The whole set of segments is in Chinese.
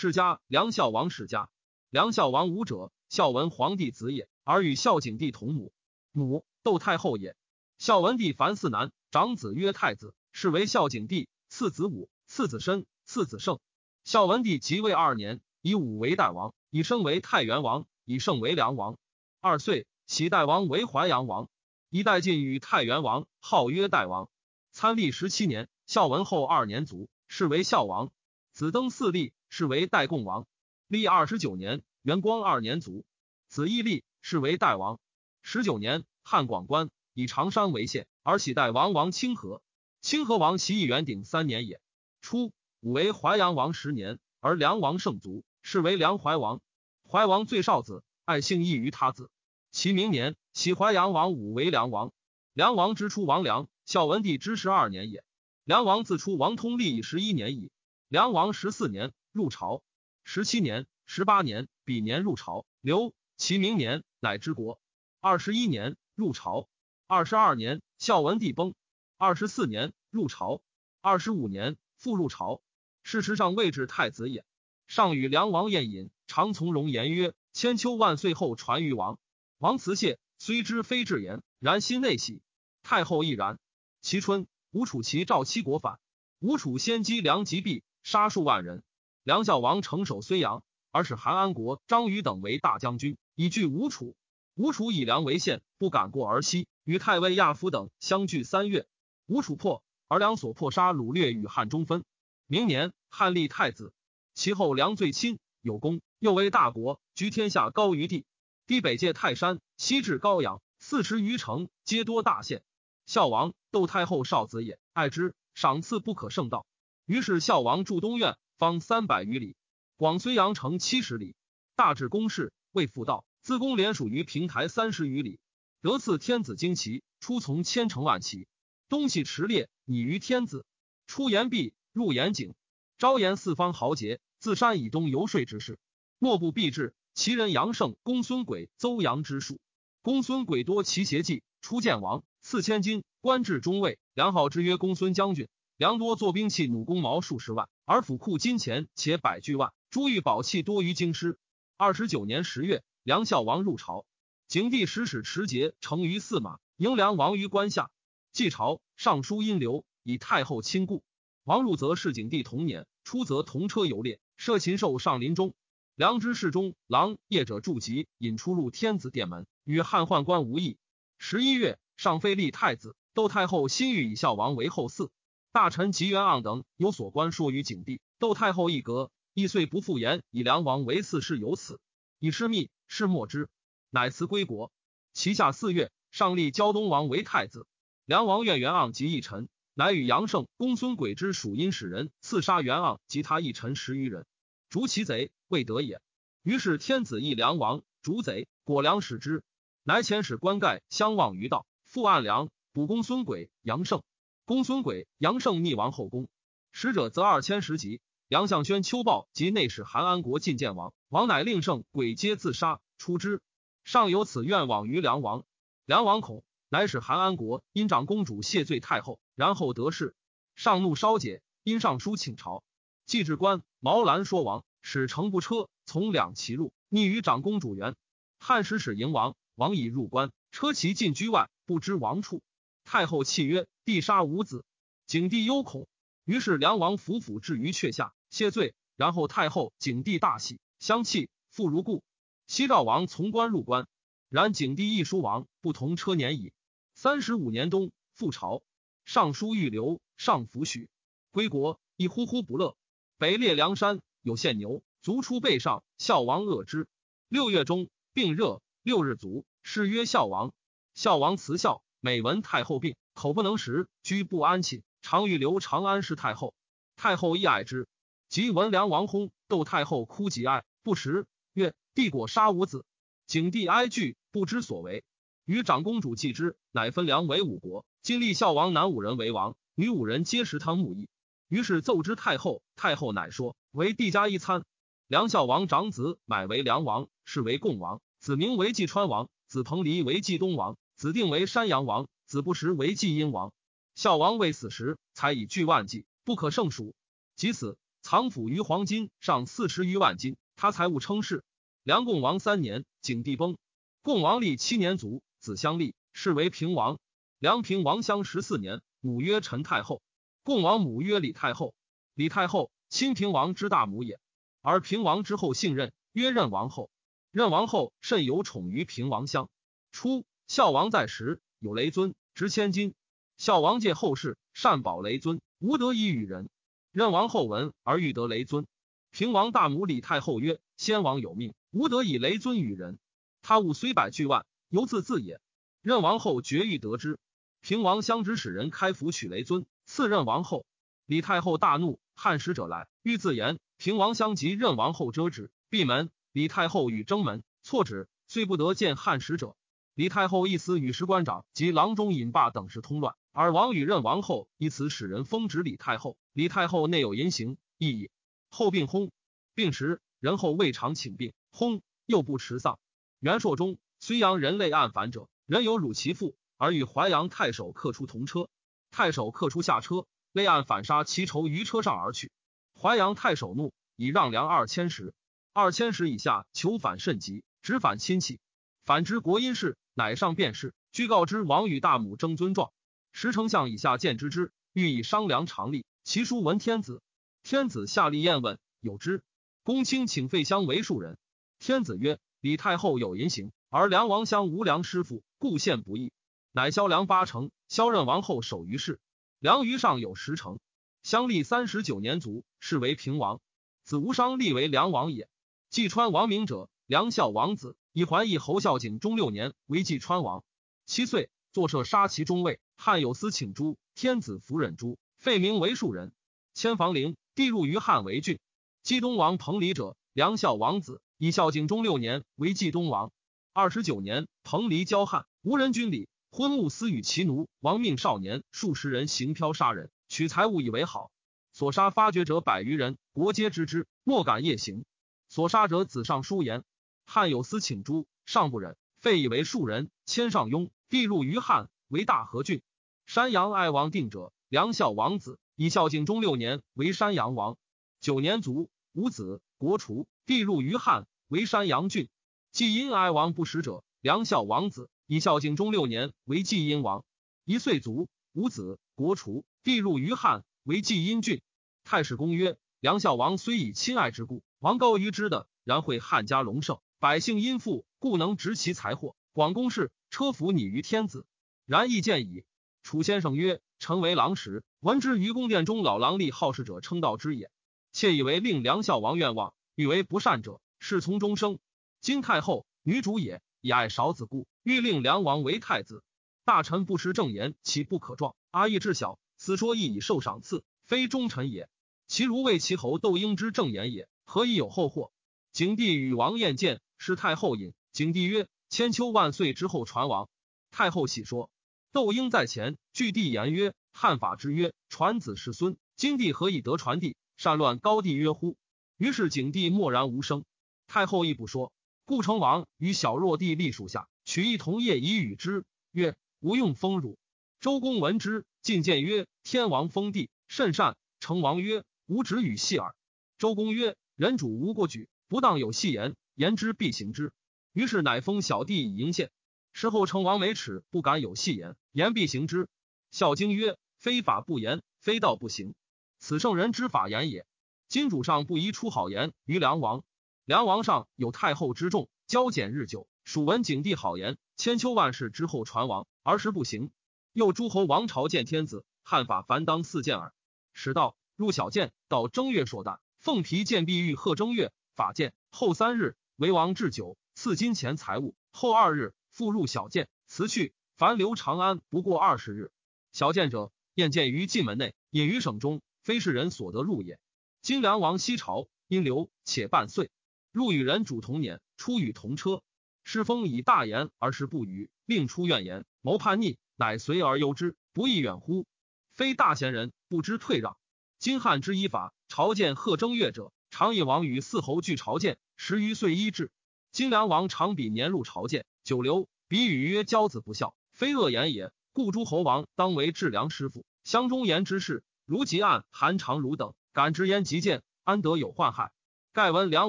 世家梁孝王世家。梁孝王武者，孝文皇帝子也，而与孝景帝同母，母窦太后也。孝文帝凡四男，长子曰太子，是为孝景帝。次子武，次子申，次子胜。孝文帝即位二年，以武为代王，以申为太原王，以胜为梁王。二岁，喜代王为淮阳王。一代晋与太原王，号曰代王。参历十七年，孝文后二年卒，是为孝王。子登嗣立，是为代共王。历二十九年，元光二年卒，子义立，是为代王。十九年，汉广官以长山为县，而喜代王王清河。清河王袭义元鼎三年也。初，武为淮阳王十年，而梁王胜卒，是为梁怀王。怀王最少子，爱幸异于他子。其明年，喜淮阳王武为梁王。梁王之初，王梁，孝文帝之十二年也。梁王自出王通历十一年矣。梁王十四年入朝。十七年、十八年，比年入朝。刘其明年，乃之国。二十一年入朝。二十二年，孝文帝崩。二十四年入朝。二十五年复入朝。事实上位置太子也。上与梁王宴饮，常从容言曰：“千秋万岁后传于王。”王辞谢，虽知非至言，然心内喜。太后亦然。其春，吴楚齐赵七国反。吴楚先击梁及毕，杀数万人。梁孝王城守睢阳，而使韩安国、张宇等为大将军，以拒吴楚。吴楚以梁为县，不敢过而西，与太尉亚夫等相拒三月。吴楚破，而梁所破杀掳掠与汉中分。明年，汉立太子。其后梁最亲，有功，又为大国，居天下高于地。地北界泰山，西至高阳，四十余城，皆多大县。孝王窦太后少子也，爱之，赏赐不可胜道。于是孝王住东苑。方三百余里，广睢阳城七十里，大至公室，未复道。自公连属于平台三十余里，得赐天子旌旗，出从千乘万骑，东西驰列，拟于天子。出岩壁，入岩井，招言四方豪杰，自山以东游说之事。莫不必至。其人杨胜、公孙轨邹阳之术。公孙轨多奇邪计，出见王，赐千金，官至中尉。良好之曰公孙将军。良多作兵器弩弓矛数十万，而府库金钱且百巨万，珠玉宝器多于京师。二十九年十月，梁孝王入朝，景帝使使持节乘于驷马，迎梁王于关下。继朝，尚书因流以太后亲故。王入则是景帝同年，出则同车游猎，设禽兽上林中。梁之侍中郎业者筑疾，引出入天子殿门，与汉宦官无异。十一月，上废立太子，窦太后心欲以孝王为后嗣。大臣吉元盎等有所官说于景帝，窦太后一格，亦遂不复言，以梁王为嗣事有此，以失密，是莫之，乃辞归国。其下四月，上立胶东王为太子。梁王怨元盎及一臣，乃与杨胜、公孙轨之属阴使人刺杀元盎及他一臣十余人，逐其贼，未得也。于是天子议梁王逐贼，果梁使之，乃遣使官盖相望于道，复按梁捕公孙轨、杨胜。公孙轨、杨胜逆王后宫，使者则二千石级。杨相宣、秋报及内史韩安国进见王，王乃令胜、轨皆自杀，出之。上有此愿往于梁王，梁王恐，乃使韩安国因长公主谢罪太后，然后得势。上怒稍解，因上书请朝。季至官毛兰说王，使乘不车从两骑入，逆于长公主园。汉使使迎王，王已入关，车骑进居外，不知王处。太后泣曰：“帝杀无子。”景帝忧恐，于是梁王伏府置于阙下谢罪。然后太后、景帝大喜，相弃，复如故。西赵王从官入关，然景帝一书王不同车年矣。三十五年冬，复朝，尚书欲留，上弗许。归国，亦呼呼不乐。北列梁山，有献牛，卒出背上，孝王恶之。六月中，病热，六日卒，谥曰孝王。孝王辞孝。每闻太后病，口不能食，居不安寝，常欲留长安侍太后。太后亦爱之。及闻梁王薨，窦太后哭极哀，不食，曰：“帝果杀无子。”景帝哀惧，不知所为。与长公主继之，乃分梁为五国。今立孝王男五人为王，女五人皆食汤沐邑。于是奏之太后，太后乃说：“为帝家一餐。”梁孝王长子买为梁王，是为共王；子名为济川王，子彭蠡为济东王。子定为山阳王，子不食为晋阴王。孝王未死时，才以巨万计，不可胜数。及此，藏府余黄金上四十余万金，他财物称是。梁共王三年，景帝崩，共王历七年卒，子相立，是为平王。梁平王相十四年，母曰陈太后，共王母曰李太后。李太后亲平王之大母也，而平王之后姓任，曰任王后。任王后甚有宠于平王相。初，孝王在时，有雷尊，值千金。孝王借后世，善保雷尊，无得以与人。任王后闻而欲得雷尊。平王大母李太后曰：“先王有命，无得以雷尊与人。他物虽百巨万，犹自自也。”任王后绝欲得之。平王相指使人开府取雷尊，赐任王后。李太后大怒，汉使者来，欲自言。平王相及任王后遮止，闭门。李太后与征门，错止，遂不得见汉使者。李太后一词与石官长及郎中尹霸等事通乱。而王与任王后以此使人封职李太后。李太后内有淫行，亦矣。后病薨，病时人后未尝请病，薨又不持丧。元朔中，睢阳人类暗反者，人有辱其父，而与淮阳太守客出同车。太守客出下车，内暗反杀其仇于车上而去。淮阳太守怒，以让粮二千石。二千石以下求反甚急，直反亲戚。反之国因事，乃上便是，居告知王与大母争尊状。时丞相以下见之之，欲以商量常例。其书闻天子，天子下立宴问，有之。公卿请费乡为庶人。天子曰：李太后有淫行，而梁王乡无良师傅，故献不义。乃萧梁八成，萧任王后守于世。梁于上有十成。乡历三十九年卒，是为平王。子无伤立为梁王也。济川王明者，梁孝王子，以桓义侯孝景中六年为济川王。七岁，坐射杀其中尉。汉有司请诛，天子弗忍诛，废名为庶人。迁房陵，地入于汉为郡。冀东王彭蠡者，梁孝王子，以孝景中六年为冀东王。二十九年，彭蠡交汉，无人君礼，昏务私与其奴。亡命少年，数十人行漂杀人，取财物以为好。所杀发掘者百余人，国皆知之，莫敢夜行。所杀者子上书言，汉有司请诛，上不忍，废以为庶人。迁上庸，地入于汉为大和郡。山阳爱王定者，梁孝王子，以孝景中六年为山阳王。九年卒，无子，国除，地入于汉，为山阳郡。季阴哀王不食者，梁孝王子，以孝景中六年为季阴王。一岁卒，无子，国除，地入于汉，为季阴郡。太史公曰：梁孝王虽以亲爱之故，王高于之的，然会汉家隆盛，百姓殷富，故能执其财货，广公事，车服拟于天子。然亦见矣。楚先生曰：“臣为郎时，闻之于宫殿中老郎吏好事者称道之也。窃以为令梁孝王愿望，欲为不善者，是从终生。今太后女主也，以爱少子故，欲令梁王为太子。大臣不识正言，岂不可状？阿义至小，此说亦以受赏赐，非忠臣也。其如为其侯窦婴之正言也，何以有后祸？”景帝与王晏见，是太后引。景帝曰：“千秋万岁之后传王。”太后喜说。窦婴在前，据帝言曰：“汉法之曰，传子世孙。今帝何以得传弟？善乱高帝曰乎？”于是景帝默然无声。太后亦不说。故成王与小弱帝立属下，取一同业以与之，曰：“无用封汝。”周公闻之，进谏曰：“天王封地，甚善。”成王曰：“吾止与戏耳。”周公曰：“人主无过举，不当有戏言，言之必行之。”于是乃封小弟以迎献。事后成王没耻，不敢有戏言，言必行之。孝经曰：“非法不言，非道不行。此圣人之法言也。”今主上不宜出好言于梁王。梁王上有太后之重，交简日久，蜀闻景帝好言，千秋万世之后传王，而时不行。又诸侯王朝见天子，汉法凡当四见耳。使道入小见，到正月朔旦，凤皮见碧玉贺正月法见。后三日，为王置酒，赐金钱财物。后二日。复入小见，辞去。凡留长安不过二十日。小见者，宴见于晋门内，隐于省中，非是人所得入也。今梁王西朝，因留且半岁，入与人主同年，出与同车。师封以大言而时不语，令出怨言，谋叛逆，乃随而忧之，不亦远乎？非大贤人，不知退让。今汉之依法，朝见贺正月者，常以王与四侯俱朝见，十余岁一至。今梁王常比年入朝见。九流比语曰：“骄子不孝，非恶言也。故诸侯王当为治良师傅。乡中言之事，如吉案、韩长儒等，敢直言极谏，安得有患害？盖闻梁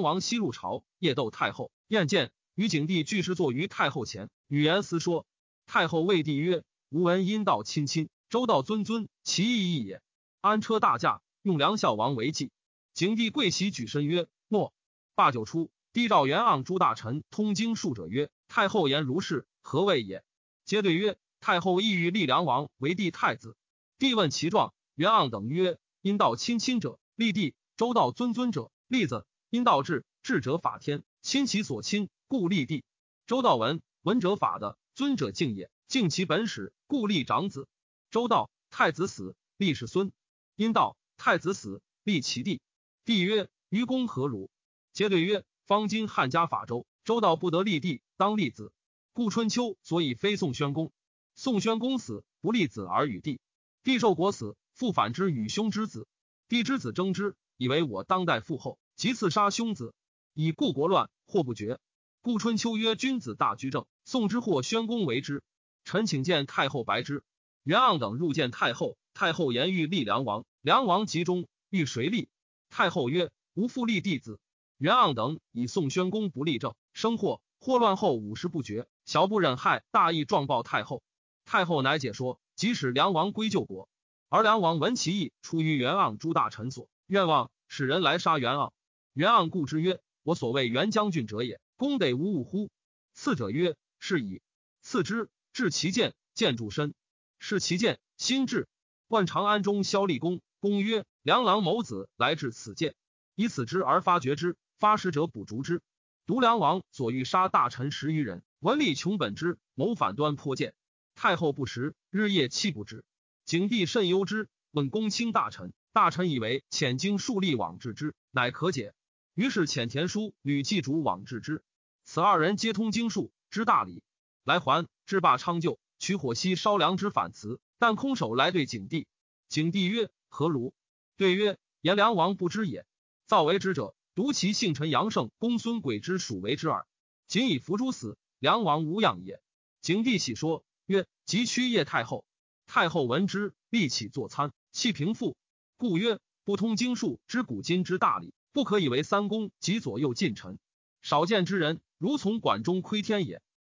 王西入朝，夜斗太后，宴见于景帝俱是坐于太后前，语言私说。太后谓帝曰：“吾闻阴道亲亲，周道尊尊，其意义也。安车大驾，用梁孝王为祭。”景帝跪其举身曰：“诺。”罢酒出，帝召元盎诸大臣通经术者曰：“太后言如是，何谓也？”皆对曰：“太后意欲立梁王为帝太子。”帝问其状，元盎等曰：“阴道亲亲者，立帝；周道尊尊者，立子。阴道治，治者法天，亲其所亲，故立帝。周道文，文者法的，尊者敬也，敬其本始，故立长子。周道太子死，立世孙。阴道太子死，立其弟。帝曰：愚公何如？皆对曰：方今汉家法周，周道不得立帝，当立子。故春秋所以非宋宣公。宋宣公死，不立子而与帝。帝受国死，复反之与兄之子。帝之子争之，以为我当代父后。即刺杀兄子，以故国乱，祸不绝。故春秋曰：“君子大居正。”宋之或宣公为之。臣请见太后白之。元盎等入见太后，太后言欲立梁王，梁王急中，欲谁立？太后曰：“吾复立弟子。”元盎等以宋宣公不立政，生祸，祸乱后五十不绝，小不忍害，大义状报太后。太后乃解说，即使梁王归救国，而梁王闻其意，出于元盎诸大臣所，愿望使人来杀元盎。元盎故之曰：“我所谓元将军者也，公得无误乎？”次者曰：“是矣。”次之，至其剑，剑主身，是其剑，心至。万长安中萧立公，公曰：“梁郎某子来至此见，以此之而发绝之，发失者补逐之。独梁王所欲杀大臣十余人，文吏穷本之，谋反端颇见。太后不食，日夜泣不止。景帝甚忧之，问公卿大臣，大臣以为遣经数吏往治之，乃可解。于是遣田书、吕季主往治之。此二人皆通经术，知大礼。来还至罢昌就，取火熄烧梁之反辞，但空手来对景帝。景帝曰：“何如？”对曰：“颜良王不知也。造为之者，独其姓陈杨胜公孙诡之属为之耳。仅以伏诛死，梁王无恙也。”景帝喜说曰：“即屈夜太后。”太后闻之，立起坐餐，弃平复。故曰：“不通经术之古今之大礼。”不可以为三公及左右近臣，少见之人，如从管中窥天也。